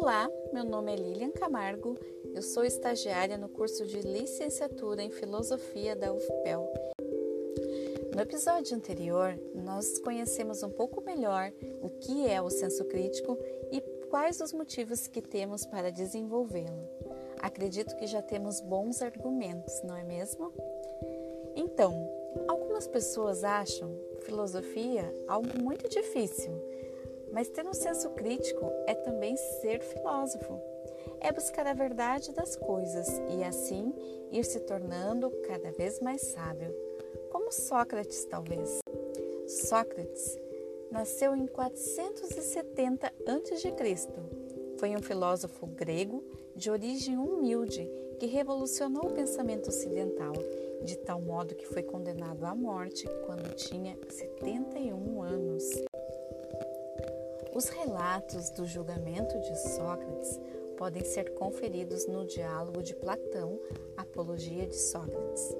Olá, meu nome é Lilian Camargo, eu sou estagiária no curso de licenciatura em Filosofia da UFPEL. No episódio anterior, nós conhecemos um pouco melhor o que é o senso crítico e quais os motivos que temos para desenvolvê-lo. Acredito que já temos bons argumentos, não é mesmo? Então, algumas pessoas acham filosofia algo muito difícil mas ter um senso crítico é também ser filósofo. É buscar a verdade das coisas e assim ir se tornando cada vez mais sábio, como Sócrates, talvez. Sócrates nasceu em 470 a.C. Foi um filósofo grego de origem humilde que revolucionou o pensamento ocidental, de tal modo que foi condenado à morte quando tinha 71 anos. Os relatos do julgamento de Sócrates podem ser conferidos no diálogo de Platão, Apologia de Sócrates.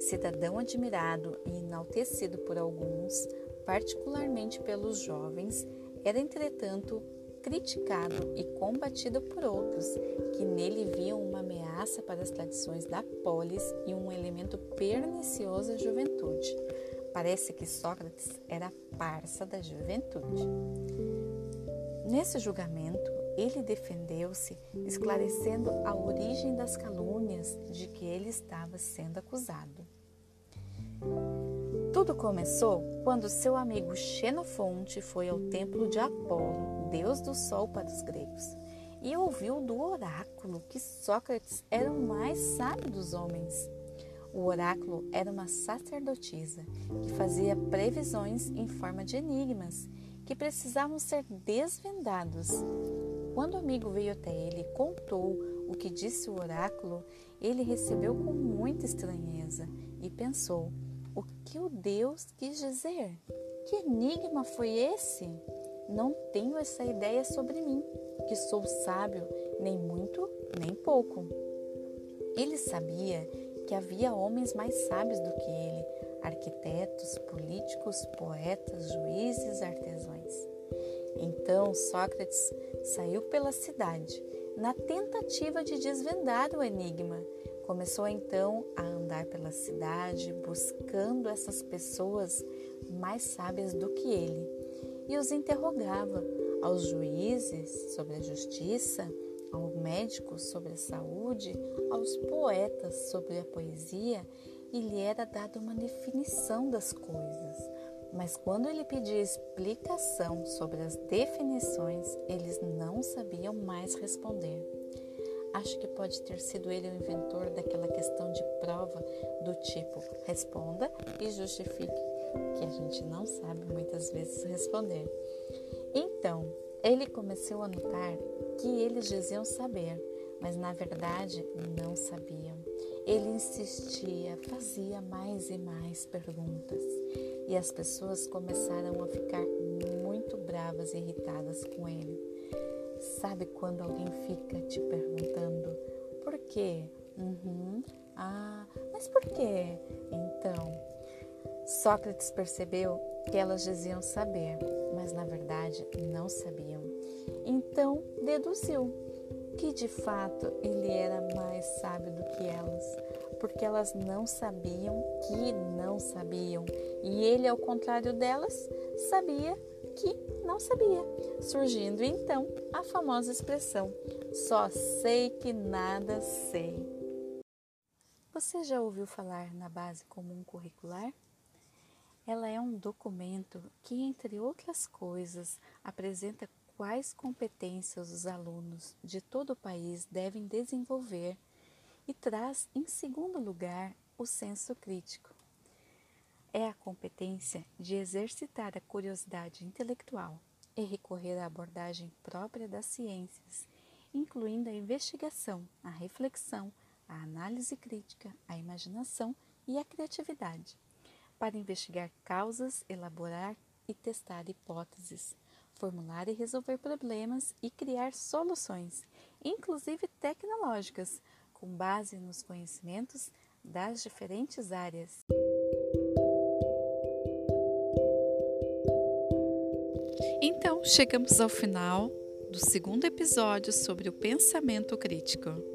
Cidadão admirado e enaltecido por alguns, particularmente pelos jovens, era entretanto criticado e combatido por outros, que nele viam uma ameaça para as tradições da polis e um elemento pernicioso à juventude. Parece que Sócrates era parça da juventude. Nesse julgamento, ele defendeu-se, esclarecendo a origem das calúnias de que ele estava sendo acusado. Tudo começou quando seu amigo Xenofonte foi ao templo de Apolo, deus do sol para os gregos, e ouviu do oráculo que Sócrates era o mais sábio dos homens. O oráculo era uma sacerdotisa que fazia previsões em forma de enigmas que precisavam ser desvendados. Quando o amigo veio até ele e contou o que disse o oráculo, ele recebeu com muita estranheza e pensou: o que o Deus quis dizer? Que enigma foi esse? Não tenho essa ideia sobre mim, que sou sábio, nem muito, nem pouco. Ele sabia que havia homens mais sábios do que ele, arquitetos, políticos, poetas, juízes, artesãos. Então Sócrates saiu pela cidade na tentativa de desvendar o enigma. Começou então a andar pela cidade buscando essas pessoas mais sábias do que ele e os interrogava aos juízes sobre a justiça, aos médicos sobre a saúde, aos poetas sobre a poesia e lhe era dada uma definição das coisas. Mas quando ele pedia explicação sobre as definições, eles não sabiam mais responder. Acho que pode ter sido ele o inventor daquela questão de prova do tipo responda e justifique, que a gente não sabe muitas vezes responder. Então, ele começou a notar que eles diziam saber, mas na verdade não sabiam. Ele insistia, fazia mais e mais perguntas e as pessoas começaram a ficar muito bravas e irritadas com ele. Sabe quando alguém fica te perguntando por quê? Uhum. Ah, mas por quê? Então, Sócrates percebeu que elas diziam saber, mas na verdade não sabiam. Então deduziu que de fato ele era mais sábio do que elas, porque elas não sabiam que não sabiam, e ele, ao contrário delas, sabia que não sabia, surgindo então a famosa expressão: só sei que nada sei. Você já ouviu falar na base comum curricular? Ela é um documento que, entre outras coisas, apresenta quais competências os alunos de todo o país devem desenvolver e traz, em segundo lugar, o senso crítico. É a competência de exercitar a curiosidade intelectual e recorrer à abordagem própria das ciências, incluindo a investigação, a reflexão, a análise crítica, a imaginação e a criatividade, para investigar causas, elaborar e testar hipóteses, formular e resolver problemas e criar soluções, inclusive tecnológicas, com base nos conhecimentos das diferentes áreas. Então, chegamos ao final do segundo episódio sobre o pensamento crítico.